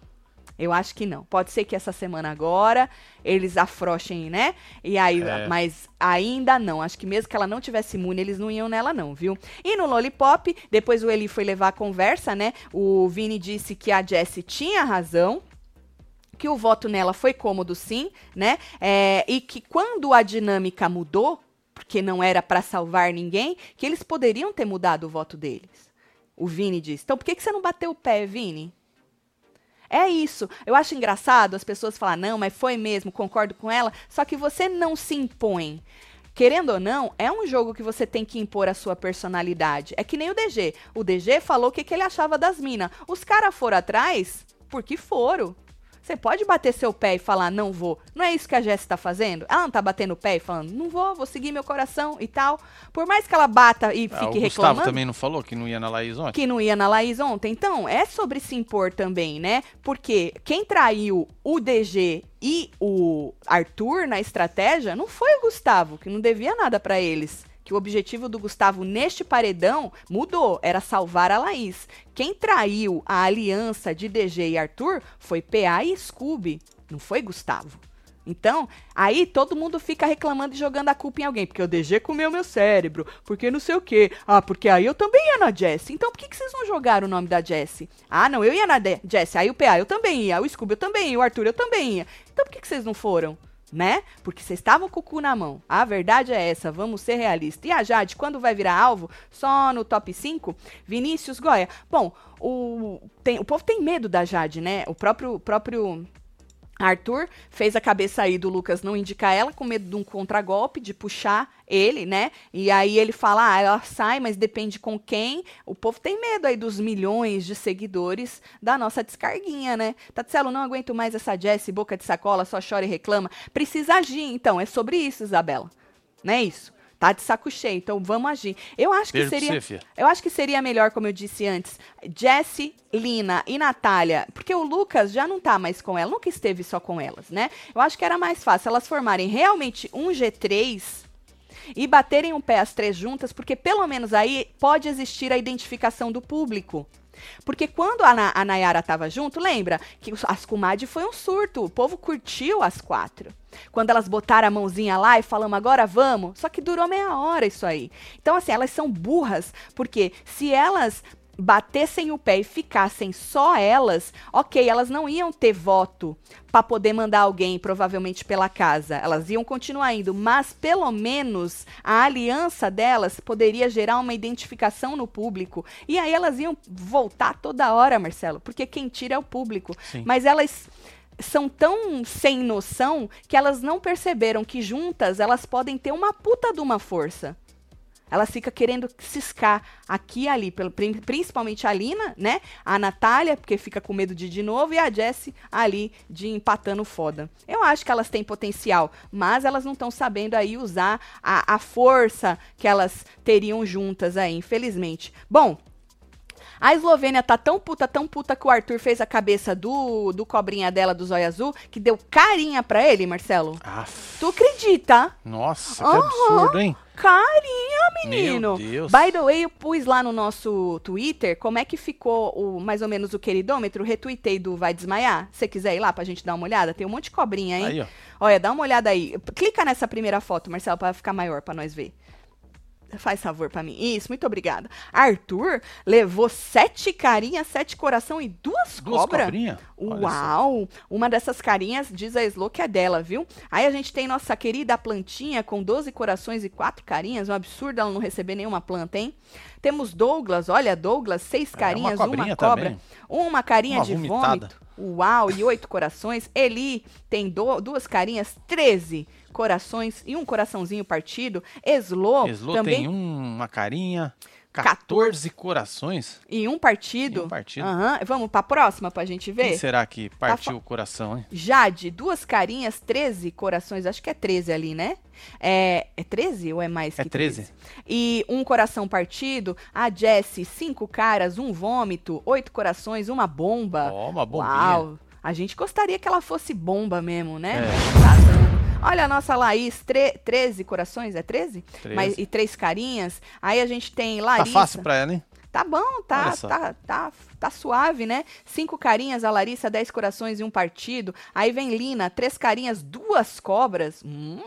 Eu acho que não. Pode ser que essa semana agora eles afrouxem, né? E aí, É. mas ainda não. Acho que mesmo que ela não tivesse imune, eles não iam nela não, viu? E no Lollipop, depois o Eli foi levar a conversa, né? O Vini disse que a Jessie tinha razão, que o voto nela foi cômodo sim, né? É, e que quando a dinâmica mudou, porque não era pra salvar ninguém, que eles poderiam ter mudado o voto deles. O Vini disse. Então por que, que você não bateu o pé, Vini? É isso. Eu acho engraçado as pessoas falar, não, mas foi mesmo, concordo com ela, só que você não se impõe. Querendo ou não, é um jogo que você tem que impor a sua personalidade. É que nem o DG. O DG falou o que, que ele achava das minas. Os caras foram atrás porque foram. Você pode bater seu pé e falar, não vou. Não é isso que a Jéssica tá fazendo? Ela não tá batendo o pé e falando, não vou, vou seguir meu coração e tal. Por mais que ela bata e Ah, fique o Gustavo reclamando também não falou que não ia na Laís ontem? que não ia na Laís ontem. Então, é sobre se impor também, né? Porque quem traiu o DG e o Arthur na estratégia não foi o Gustavo, que não devia nada pra eles. Que o objetivo do Gustavo neste paredão mudou, era salvar a Laís. Quem traiu a aliança de DG e Arthur foi PA e Scooby, não foi Gustavo. Então, aí todo mundo fica reclamando e jogando a culpa em alguém. Porque o DG comeu meu cérebro. Porque não sei o quê. Ah, porque aí eu também ia na Jessie. Então, por que, que vocês não jogaram o nome da Jessie? Ah, não, eu ia na Jessie. Aí o PA eu também ia. O Scooby eu também ia. O Arthur eu também ia. Então, por que, que vocês não foram? Né? Porque vocês estavam com o cu na mão. A verdade é essa, vamos ser realistas. E a Jade, quando vai virar alvo? Só no top 5? Vinícius Goya. Bom, o, tem, o povo tem medo da Jade, né? O próprio, próprio Arthur fez a cabeça aí do Lucas não indicar ela, com medo de um contragolpe, de puxar ele, né? E aí ele fala, ah, ela sai, mas depende com quem. O povo tem medo aí dos milhões de seguidores da nossa descarguinha, né? Tatselo, não aguento mais essa Jessie, boca de sacola, só chora e reclama. Precisa agir, então. É sobre isso, Isabela. Não é isso? Tá de saco cheio, então vamos agir. Eu acho que seria, você, eu acho que seria melhor, como eu disse antes, Jesse, Lina e Natália, porque o Lucas já não tá mais com ela, nunca esteve só com elas, né? Eu acho que era mais fácil elas formarem realmente um G3 e baterem um pé as três juntas, porque pelo menos aí pode existir a identificação do público. Porque quando a, a Nayara tava junto, lembra que as comadres foi um surto. O povo curtiu as quatro. Quando elas botaram a mãozinha lá e falamos, agora vamos. Só que durou meia hora isso aí. Então, assim, elas são burras, porque se elas batessem o pé e ficassem só elas, ok, elas não iam ter voto para poder mandar alguém, provavelmente pela casa. Elas iam continuar indo, mas pelo menos a aliança delas poderia gerar uma identificação no público. E aí elas iam voltar toda hora, Marcelo, porque quem tira é o público. Sim. Mas elas são tão sem noção que elas não perceberam que juntas elas podem ter uma puta de uma força. Ela fica querendo ciscar aqui e ali, principalmente a Lina, né? A Natália, porque fica com medo de ir de novo, e a Jessie ali de empatando foda. Eu acho que elas têm potencial, mas elas não estão sabendo aí usar a, a força que elas teriam juntas aí, infelizmente. Bom, a Eslovênia tá tão puta, tão puta que o Arthur fez a cabeça do, do cobrinha dela, do zóio azul, que deu carinha pra ele, Marcelo. Aff. Tu acredita? Nossa, que absurdo, hein? Carinha, menino. Meu Deus. By the way, eu pus lá no nosso Twitter como é que ficou o mais ou menos o queridômetro. Retuitei do Vai Desmaiar. Se quiser ir lá pra gente dar uma olhada, tem um monte de cobrinha, hein? Aí, ó. Olha, dá uma olhada aí. Clica nessa primeira foto, Marcelo, para ficar maior para nós ver. Faz favor para mim. Isso, muito obrigada. Arthur levou sete carinhas, sete coração e duas, duas cobras. Cobrinha? Uau! Uma dessas carinhas diz a Slo que é dela, viu? Aí a gente tem nossa querida plantinha com 12 corações e quatro carinhas. Um absurdo ela não receber nenhuma planta, hein? Temos Douglas, olha, Douglas, seis é, carinhas, é uma, uma, cobra, também. uma carinha uma de vomitada. vômito. Uau, e oito corações. Eli tem do, duas carinhas, 13 corações e um coraçãozinho partido. Eslo, Eslo também tem uma carinha. 14 corações. E um partido. E um partido. Uhum. Vamos pra próxima pra gente ver? Quem será que partiu tá o coração, hein? Jade, duas carinhas, 13 corações. Acho que é 13 ali, né? É, é 13 ou é mais é que 13? 13? E um coração partido. A Jessie, cinco caras, um vômito, oito corações, uma bomba. Ó, oh, uma bombinha. Uau. A gente gostaria que ela fosse bomba mesmo, né? É. Tá Olha a nossa Laís, tre 13 corações, é 13? 13. Mas, e três carinhas. Aí a gente tem Larissa. Tá fácil pra ela, hein? Tá bom, tá, tá, tá, tá suave, né? Cinco carinhas, a Larissa, dez corações e um partido. Aí vem Lina, três carinhas, duas cobras. Hum,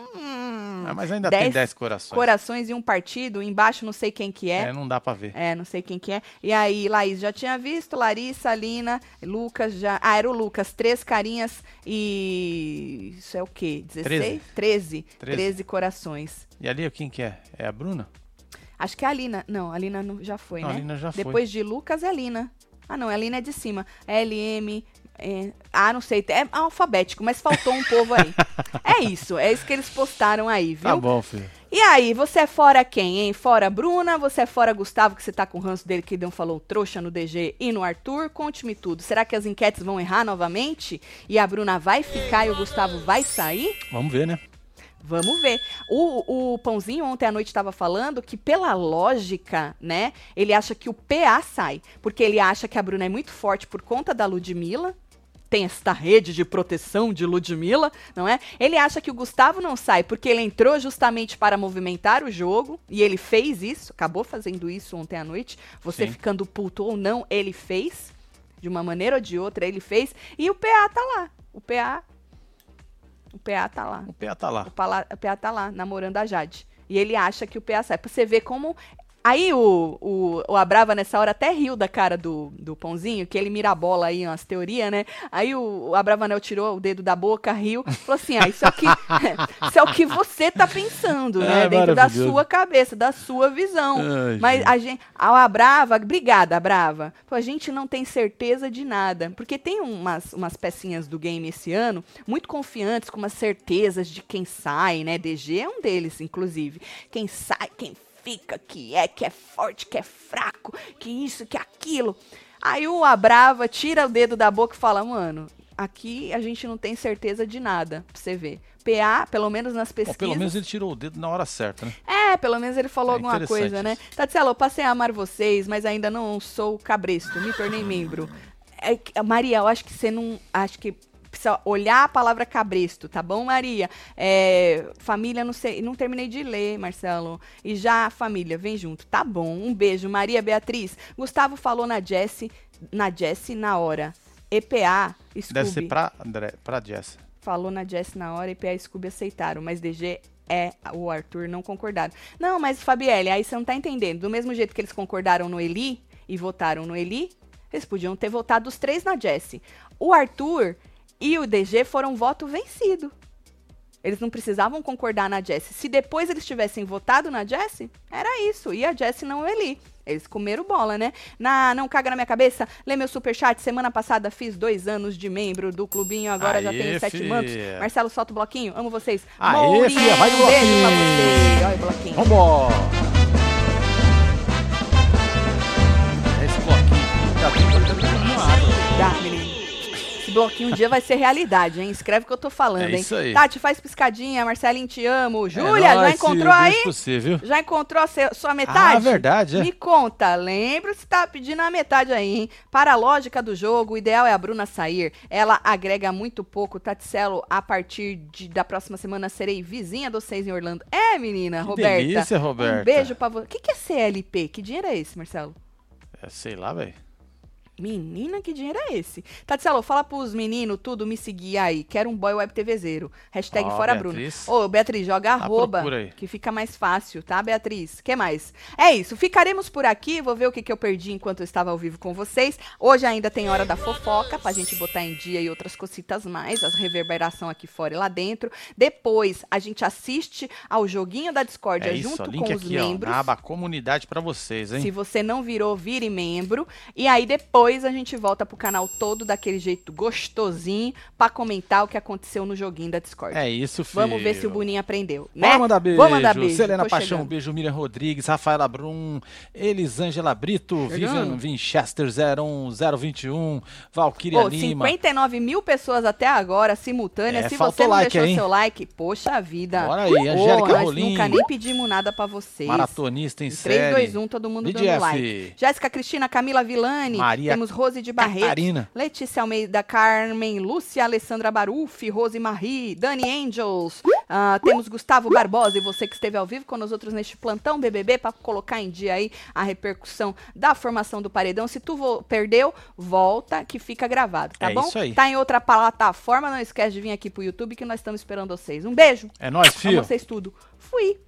ah, mas ainda dez tem dez corações. Corações e um partido. Embaixo não sei quem que é. É, não dá pra ver. É, não sei quem que é. E aí, Laís já tinha visto, Larissa, Lina, Lucas já. Ah, era o Lucas, três carinhas e. Isso é o quê? 16? Treze. Treze corações. E ali quem que é? É a Bruna? Acho que é a Lina. Não, a Lina já foi, não, né? A Lina já foi. Depois de Lucas é a Lina. Ah, não, a Lina é de cima. LM. É, ah, não sei, é alfabético, mas faltou um povo aí. é isso, é isso que eles postaram aí, viu? Tá bom, filho. E aí, você é fora quem, hein? Fora Bruna, você é fora Gustavo, que você tá com o ranço dele que não falou trouxa no DG e no Arthur? Conte-me tudo. Será que as enquetes vão errar novamente? E a Bruna vai ficar e o Gustavo vai sair? Vamos ver, né? Vamos ver. O, o Pãozinho ontem à noite estava falando que, pela lógica, né, ele acha que o PA sai. Porque ele acha que a Bruna é muito forte por conta da Ludmilla, tem esta rede de proteção de Ludmilla, não é? Ele acha que o Gustavo não sai porque ele entrou justamente para movimentar o jogo e ele fez isso, acabou fazendo isso ontem à noite. Você Sim. ficando puto ou não, ele fez. De uma maneira ou de outra, ele fez. E o PA tá lá. O PA. O PA tá lá. O PA tá lá. O, PA tá lá, namorando a Jade. E ele acha que o PA sai. Pra você ver como. Aí o, o, o Abrava nessa hora até riu da cara do, do Pãozinho, que ele mira a bola aí, umas teorias, né? Aí o, o Abravanel tirou o dedo da boca, riu, falou assim: ah, isso é o que, isso é o que você tá pensando, né? É, Dentro da sua cabeça, da sua visão. Ai, Mas gente. a gente. A Brava, obrigada, Brava. Pô, a gente não tem certeza de nada. Porque tem umas, umas pecinhas do game esse ano, muito confiantes, com umas certezas de quem sai, né? DG é um deles, inclusive. Quem sai, quem fica, que é, que é forte, que é fraco, que isso, que aquilo. Aí o Abrava tira o dedo da boca e fala, mano. Aqui a gente não tem certeza de nada, pra você ver. PA, pelo menos nas pesquisas. pelo menos ele tirou o dedo na hora certa, né? É, pelo menos ele falou É alguma coisa, né? isso. Tatiana, eu passei a amar vocês, mas ainda não sou cabresto, me tornei membro. É que- Maria, eu acho que você não. Acho que precisa olhar a palavra cabresto, tá bom, Maria? É, família, não sei, não terminei de ler, Marcelo. E já, família, vem junto. Tá bom, um beijo. Maria Beatriz. Gustavo falou na Jessie, na Jessie na hora. EPA, Scooby. Deve ser pra, André, pra Jess. Falou na Jess na hora e PA e Scooby aceitaram, mas DG é o Arthur não concordaram. Não, mas Fabielle, aí você não tá entendendo. Do mesmo jeito que eles concordaram no Eli e votaram no Eli, eles podiam ter votado os três na Jessie. O Arthur e o DG foram voto vencido. Eles não precisavam concordar na Jessie. Se depois eles tivessem votado na Jessie, era isso. E a Jessie não o Eli. Eles comeram bola, né? Na Não Caga na Minha Cabeça, lê meu superchat. Semana passada fiz dois anos de membro do clubinho, agora já Aê, tenho sete months. Marcelo, solta o bloquinho. Amo vocês. Aê, Mourinho, fia, vai um beijo pra bloquinho. você. Olha o bloquinho. Vambora! Esse bloquinho já uma água. Dá, menino. Bloquinho um dia vai ser realidade, hein? Escreve o que eu tô falando, É hein? isso aí. Tati, faz piscadinha. Marcelinho, te amo. É Júlia, já nóis, encontrou aí? viu? Já encontrou a sua metade? Ah, verdade, é. Me conta, lembra se tá pedindo a metade aí, hein? Para a lógica do jogo, o ideal é a Bruna sair. Ela agrega muito pouco. Taticelo, a partir de- da próxima semana serei vizinha dos seis em Orlando. É, menina, Que Roberta. delícia, Roberta. Um beijo pra você. O que, que é CLP? Que dinheiro é esse, Marcelo? É, sei lá, velho. Menina, que dinheiro é esse? Tatselo, fala pros meninos tudo me seguir aí. Quero um boy web TVzeiro. Hashtag Ó, fora Bruno. Beatriz. Ô, Beatriz, joga arroba, procura aí. que fica mais fácil, tá, Beatriz? que mais? É isso, ficaremos por aqui. Vou ver o que, que eu perdi enquanto eu estava ao vivo com vocês. Hoje ainda tem hora da fofoca, pra gente botar em dia e outras cositas mais. As reverberação aqui fora e lá dentro. Depois, a gente assiste ao joguinho da Discord É isso, junto link com os aqui, ó, membros. na aba comunidade pra vocês, hein? Se você não virou, vire membro. E aí depois a gente volta pro canal todo daquele jeito gostosinho pra comentar o que aconteceu no joguinho da Discord. É isso, filho. Vamos ver se o Boninho aprendeu, né? Bora mandar beijo. Vou mandar beijo. Selena tô Paixão, chegando. beijo. Miriam Rodrigues, Rafaela Brum, Elisângela Brito, Chegando. Vivian Winchester 01021, Valkyria Ô, Lima. 59 mil pessoas até agora, simultâneas. É, Se faltou você não like deixou hein? seu like, poxa vida. Bora aí, Angélica nós Rolim. nunca nem pedimos nada pra vocês. Maratonista em 3, série. 2, 1, todo mundo BDF. dando like. Jéssica Cristina, Camila Vilani, Maria temos Rose de Barreto, Letícia Almeida, Carmen, Lúcia Alessandra Barufi, Rose Marie, Dani Angels. Uh, temos Gustavo Barbosa e você que esteve ao vivo com nós outros neste plantão BBB para colocar em dia aí a repercussão da formação do paredão. Se tu perdeu, volta que fica gravado, tá é bom? Isso aí. Tá em outra plataforma, não esquece de vir aqui pro YouTube que nós estamos esperando vocês. Um beijo. É nóis, filho. Pra vocês tudo. Fui.